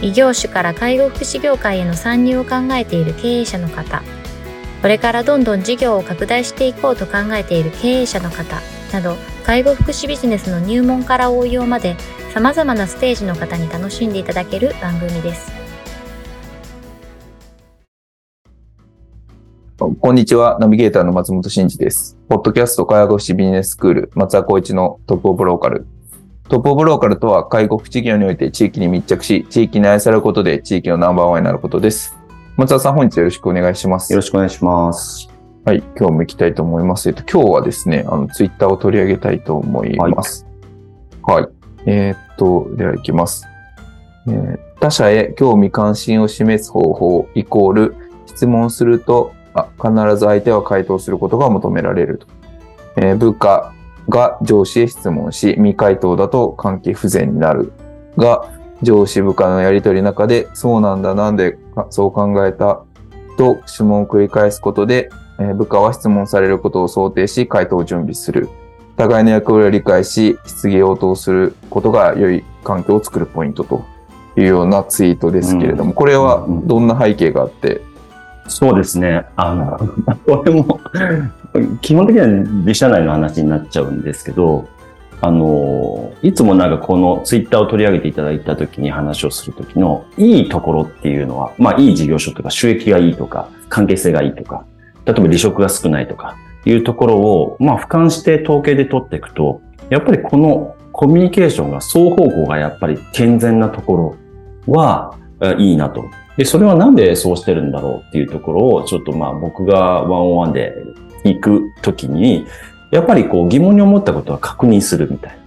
異業種から介護福祉業界への参入を考えている経営者の方、これからどんどん事業を拡大していこうと考えている経営者の方など、介護福祉ビジネスの入門から応用まで様々なステージの方に楽しんでいただける番組です。こんにちは。ナビゲーターの松本慎二です。ポッドキャスト介護福祉ビジネススクール松田光一のトップオブローカルトップオブローカルとは介護福祉業において地域に密着し、地域に愛されることで地域のナンバーワンになることです。松田さん、本日よろしくお願いします。よろしくお願いします。はい、今日も行きたいと思います。えっと、今日はですね、あの、ツイッターを取り上げたいと思います。はい。はい、えー、っと、では行きます。えー、他者へ興味関心を示す方法イコール質問するとあ必ず相手は回答することが求められると。えー、部下、が上司へ質問し、未回答だと関係不全になる。が、上司部下のやりとりの中で、そうなんだ、なんでそう考えたと質問を繰り返すことで、え部下は質問されることを想定し、回答を準備する。互いの役割を理解し、質疑応答することが良い環境を作るポイントというようなツイートですけれども、うん、これはどんな背景があって？そうですね。あの、これも基本的には自社内の話になっちゃうんですけど、あの、いつもなんかこのツイッターを取り上げていただいた時に話をする時のいいところっていうのは、まあいい事業所とか収益がいいとか、関係性がいいとか、例えば離職が少ないとかいうところを、まあ俯瞰して統計で取っていくと、やっぱりこのコミュニケーションが双方向がやっぱり健全なところはいいなと。で、それはなんでそうしてるんだろうっていうところを、ちょっとまあ僕がワンオンワンで行くときに、やっぱりこう疑問に思ったことは確認するみたいな。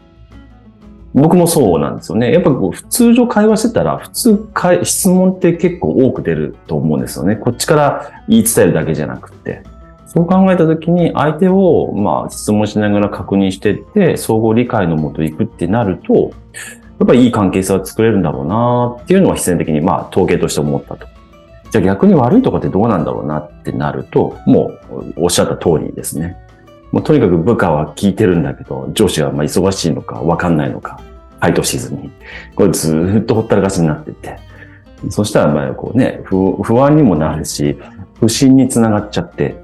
僕もそうなんですよね。やっぱこう普通常会話してたら、普通か質問って結構多く出ると思うんですよね。こっちから言い伝えるだけじゃなくて。そう考えたときに相手をまあ質問しながら確認していって、相互理解のもと行くってなると、やっぱりいい関係性は作れるんだろうなっていうのは必然的にまあ統計として思ったと。じゃあ逆に悪いとこってどうなんだろうなってなると、もうおっしゃった通りですね。もうとにかく部下は聞いてるんだけど、上司はまあ忙しいのかわかんないのか、回答しずに、これずっとほったらかしになってて、そしたらまあこうね、不安にもなるし、不信につながっちゃって、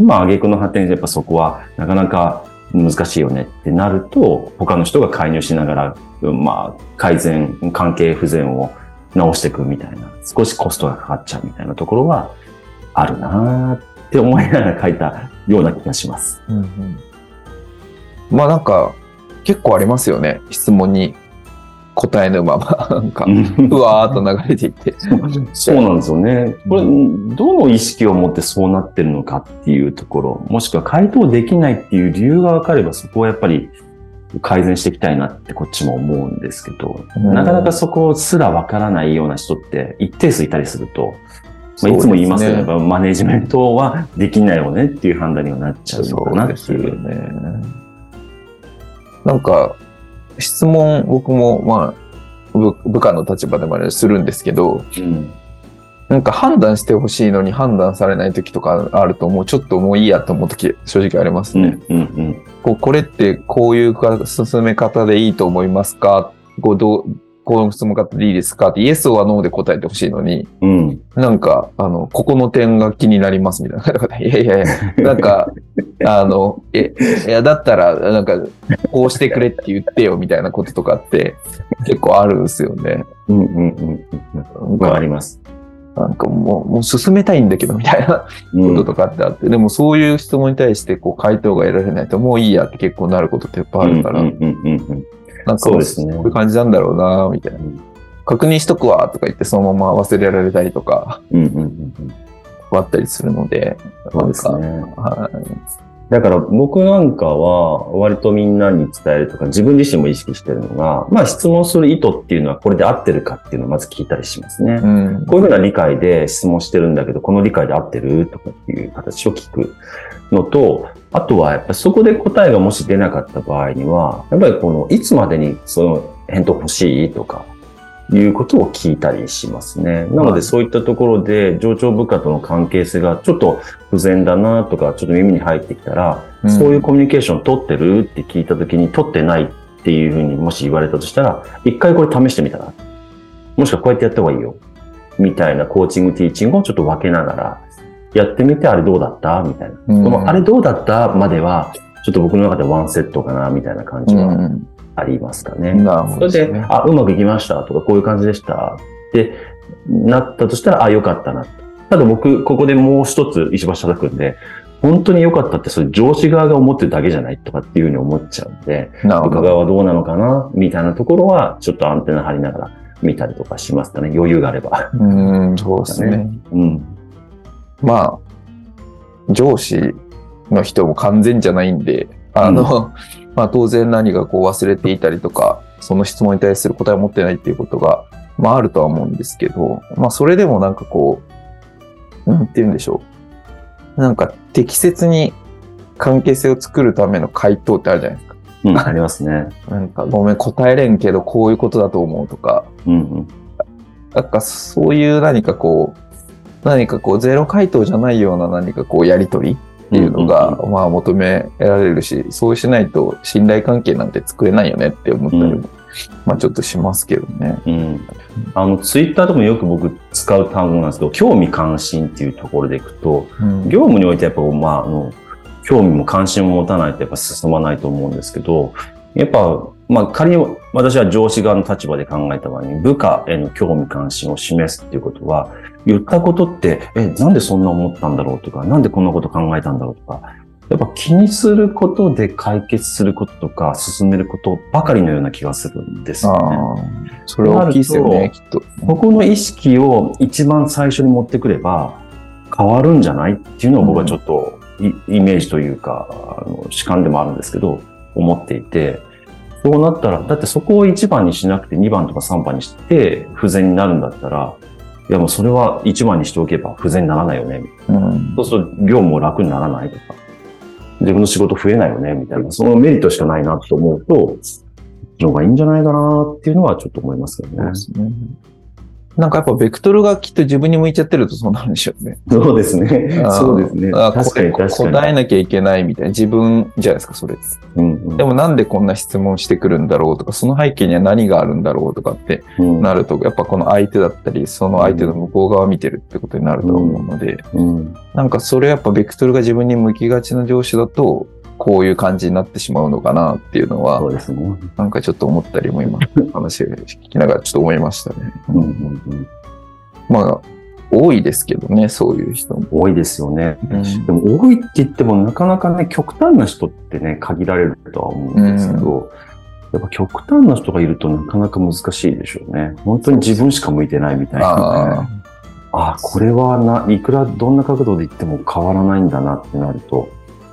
まあ挙句の果てにやっぱそこはなかなか難しいよねってなると、他の人が介入しながら、まあ改善、関係不全を直していくみたいな、少しコストがかかっちゃうみたいなところはあるなって思いながら書いたような気がします。うんうん、まあなんか結構ありますよね。質問に答えぬまま、なんか、ふわーっと流れていって。そうなんですよね。これ、どの意識を持ってそうなってるのかっていうところ、もしくは回答できないっていう理由が分かれば、そこはやっぱり改善していきたいなってこっちも思うんですけど、なかなかそこすらわからないような人って一定数いたりすると、まあ、いつも言いますけど、ね、マネジメントはできないよねっていう判断にはなっちゃうのかなっていう。ね、なんか、質問僕もまあ部下の立場でもあれするんですけど、うん、なんか判断してほしいのに判断されない時とかあると、もうちょっともういいやと思う時正直ありますね。うんうんうん、こうこれってこういう進め方でいいと思いますか？こうどうこの質問方でいいですか？って、イエスはノーで答えてほしいのに、うん、なんか、あの、ここの点が気になりますみたいな。いやいやいや、なんか、あの、え、いや、だったら、なんか、こうしてくれって言ってよみたいなこととかって結構あるんですよね。うんうんうん。わかります。なんかもう、もう進めたいんだけど、みたいなこととかってあって、うん、でもそういう質問に対して、こう、回答が得られないと、もういいやって結構なることってやっぱあるから、なんかそうですね。こういう感じなんだろうな、みたいな。確認しとくわ、とか言って、そのまま忘れられたりとか、うんうんうんあったりするので、そうですね。はい。だから僕なんかは割とみんなに伝えるとか自分自身も意識してるのが、まあ質問する意図っていうのはこれで合ってるかっていうのをまず聞いたりしますね。うん。こういうふうな理解で質問してるんだけど、この理解で合ってるとかっていう形を聞くのと、あとはやっぱりそこで答えがもし出なかった場合には、やっぱりこのいつまでにその返答欲しいとか、いうことを聞いたりしますね。なのはいでそういったところで上長部下との関係性がちょっと不全だなとか、ちょっと耳に入ってきたら、うんそういうコミュニケーション取ってるって聞いたときに取ってないっていうふうにもし言われたとしたら、一回これ試してみたら。もしくはこうやってやった方がいいよ。みたいなコーチング、ティーチングをちょっと分けながら、やってみてあれどうだった？みたいな。うんこのあれどうだった？までは、ちょっと僕の中でワンセットかな、みたいな感じはうんありますかね。なるほそれで。あ、うまくいきましたとか、こういう感じでしたってなったとしたら、あ、よかったな。ただ僕、ここでもう一つ石橋叩くんで、本当に良かったって、それ上司側が思ってるだけじゃないとかっていうふうに思っちゃうんで、部下。側はどうなのかな？みたいなところは、ちょっとアンテナ張りながら見たりとかしますかね。余裕があれば。うん、そうですね。うん。まあ、上司の人も完全じゃないんで、あの、まあ当然何かこう忘れていたりとか、その質問に対する答えを持ってないっていうことが、まああるとは思うんですけど、まあそれでもなんかこう、なんて言うんでしょう。なんか適切に関係性を作るための回答ってあるじゃないですか。うん、ありますね。なんかごめん答えれんけどこういうことだと思うとか、うんうん。なんかそういう何かこう、何かこうゼロ回答じゃないような何かこうやりとりっていうのが、うんまあ求められるし、そうしないと信頼関係なんて作れないよねって思ったりも、うんまあちょっとしますけどね。うん。あの、ツイッターとかもよく僕使う単語なんですけど、興味関心っていうところでいくと、うん業務においてやっぱ、まあ、あの、興味も関心も持たないとやっぱ進まないと思うんですけど、やっぱ、まあ仮に私は上司側の立場で考えた場合に部下への興味関心を示すっていうことは、言ったことって、え、なんでそんな思ったんだろうとか、なんでこんなこと考えたんだろうとか、やっぱ気にすることで解決することとか進めることばかりのような気がするんですよね。それは大きいですよね、きっと。ここの意識を一番最初に持ってくれば変わるんじゃないっていうのを僕はちょっとイ,、イメージというか、あの主観でもあるんですけど、思っていて、そうなったら、だってそこを1番にしなくて2番とか3番にして不全になるんだったら、いやもうそれは1番にしておけば不全にならないよね。うん。そうすると業務も楽にならないとか、自分の仕事増えないよね、みたいな、そのメリットしかないなと思うと、の方がいいんじゃないかなっていうのはちょっと思いますけどねね。なんかやっぱベクトルがきっと自分に向いちゃってるとそうなるんでしょうね。そうですね。そうですね。あ確かに確かに。答えなきゃいけないみたいな自分じゃないですか、それ。うんうんでもなんでこんな質問してくるんだろうとか、その背景には何があるんだろうとかってうんなると、やっぱこの相手だったり、その相手の向こう側を見てるってことになると思うので、うんなんかそれやっぱベクトルが自分に向きがちな上司だと、こういう感じになってしまうのかなっていうのはそ、うですね。なんかちょっと思ったりも今、話を聞きながらちょっと思いましたね。うんうんうんまあ、多いですけどね、そういう人も。多いですよね。うんでも多いって言ってもなかなかね、極端な人ってね、限られるとは思うんですけど、やっぱ極端な人がいるとなかなか難しいでしょうね。本当に自分しか向いてないみたいな、ね。あああ、これはな、いくらどんな角度で言っても変わらないんだなってなると、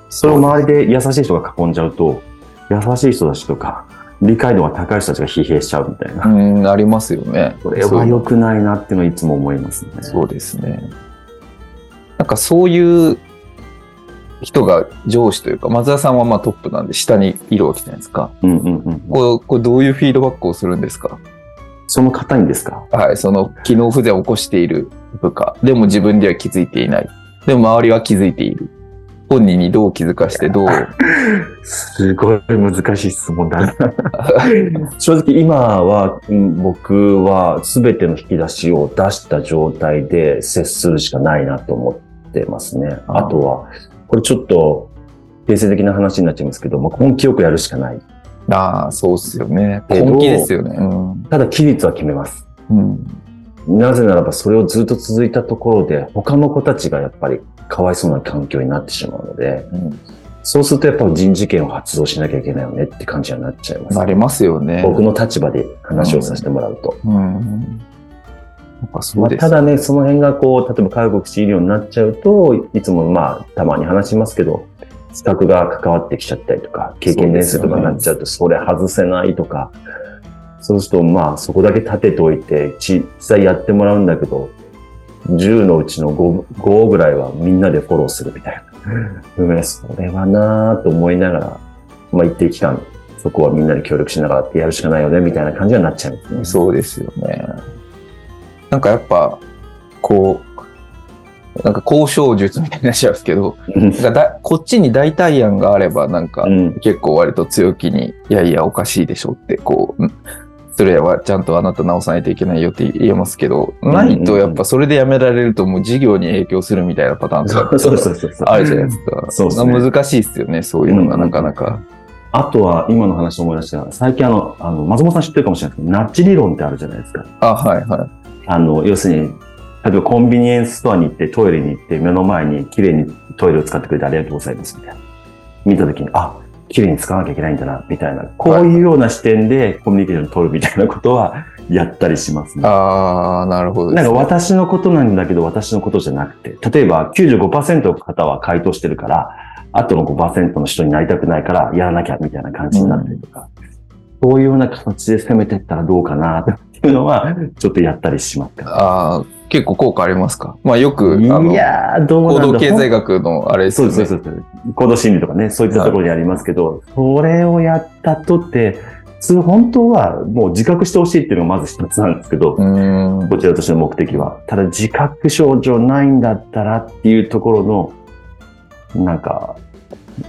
それを周りで優しい人が囲んじゃうと、優しい人たちとか、理解度が高い人たちが疲弊しちゃうみたいな。あ、うん、ありますよね。これは良くないなっていうのはいつも思いますね。そうですね。なんかそういう人が上司というか、松田さんはまあトップなんで下にいるわけじゃないですか？うんうんうん。こうこれどういうフィードバックをするんですか？その方にですか？はい、その機能不全を起こしている部下。でも自分では気づいていない。でも周りは気づいている。本人にどう気づかしてどう？すごい難しい質問だな。正直今は、うん僕は全ての引き出しを出した状態で接するしかないなと思ってますね。ああとは、これちょっと、定性的な話になっちゃいますけど、もう根気よくやるしかない。ああ、そうっすよね。けど本気ですよね。うん。ただ、期日は決めます。うん。なぜならば、それをずっと続いたところで、他の子たちがやっぱりかわいそうな環境になってしまうので、うんそうするとやっぱり人事権を発動しなきゃいけないよねって感じになっちゃいます。なりますよね。僕の立場で話をさせてもらうと。うん。なんまあ。ただね、その辺がこう、例えば介護福祉医療になっちゃうと、いつもまあ、たまに話しますけど、資格が関わってきちゃったりとか、経験年数とかになっちゃうと、それ外せないとか、そうすると、まあ、そこだけ立てておいて、実際やってもらうんだけど、10のうちの 5, 5ぐらいはみんなでフォローするみたいな。うん、それはなぁと思いながら、まあ一定期間、そこはみんなで協力しながらってやるしかないよね、みたいな感じになっちゃうんですね。そうですよね。なんかやっぱ、こう、なんか交渉術みたいになっちゃうんですけど、なんかだこっちに代替案があれば、なんかうん。結構割と強気に、いやいやおかしいでしょって、こう、んそれはちゃんとあなた直さないといけないよって言えますけど、んないとやっぱそれでやめられるともう事業に影響するみたいなパターンとかそうそうそう。あるじゃないですか。そうですね難しいですよね、そういうのがなかなか。あとは、今の話を思い出した最近あの、あの、松本さん知ってるかもしれないですけど、ナッジ理論ってあるじゃないですか。あ、はいはい。あの、要するに、例えばコンビニエンスストアに行ってトイレに行って目の前に綺麗にトイレを使ってくれてありがとうございますみたいな。見たときに、あ、綺麗に使わなきゃいけないんだな、みたいな。こういうような視点でコミュニケーションを取るみたいなことはやったりしますね。ああ、なるほどでなんか私のことなんだけど私のことじゃなくて、例えば95%の方は回答してるから、あとの5%の人になりたくないからやらなきゃみたいな感じになったりとか、そういうような形で攻めていったらどうかなっていうのは、ちょっとやったりしますかああ、結構効果ありますか？まあよく、あいの、やー、どう行なんだ動経済学のあれですよね。そうです、そうです。そう行動心理とかね、そういったところにありますけど、それをやったとって、普通本当はもう自覚してほしいっていうのがまず一つなんですけど。こちらとしての目的は。ただ自覚症状ないんだったらっていうところの、なんか、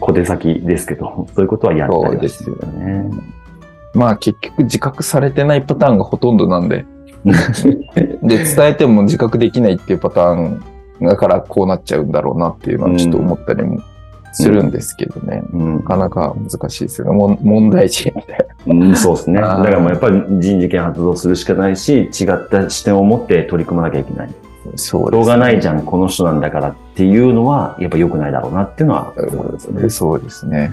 小手先ですけど、そういうことはやったりはそうですよね。まあ結局自覚されてないパターンがほとんどなんで。で、伝えても自覚できないっていうパターンだからこうなっちゃうんだろうなっていうのはちょっと思ったりもするんですけどね。うんなかなか難しいですよね。問題児みたいうん、そうですね。だからもうやっぱり人事権発動するしかないし、違った視点を持って取り組まなきゃいけない。な。そうしょうがないじゃゃん、この人なんだからっていうのは、やっぱ良くないだろうなっていうのは、そうですね。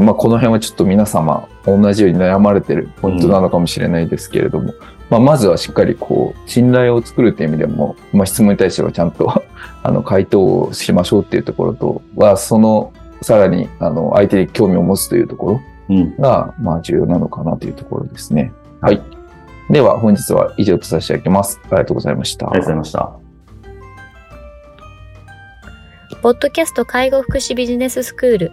まあこの辺はちょっと皆様同じように悩まれてるポイントなのかもしれないですけれども、まあまずはしっかりこう信頼を作るという意味でも、まあ質問に対してはちゃんと あの回答をしましょうっていうところとは、そのさらにあの相手に興味を持つというところうん。がまあ重要なのかなというところですね。はい。では本日は以上とさせていただきます。ありがとうございました。ありがとうございました。ポッドキャスト介護福祉ビジネススクール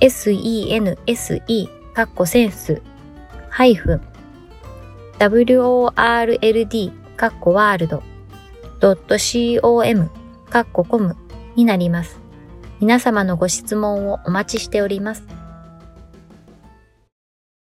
sense カッコセンスハイフン world カッコワールド .com カッココムになります。皆様のご質問をお待ちしております。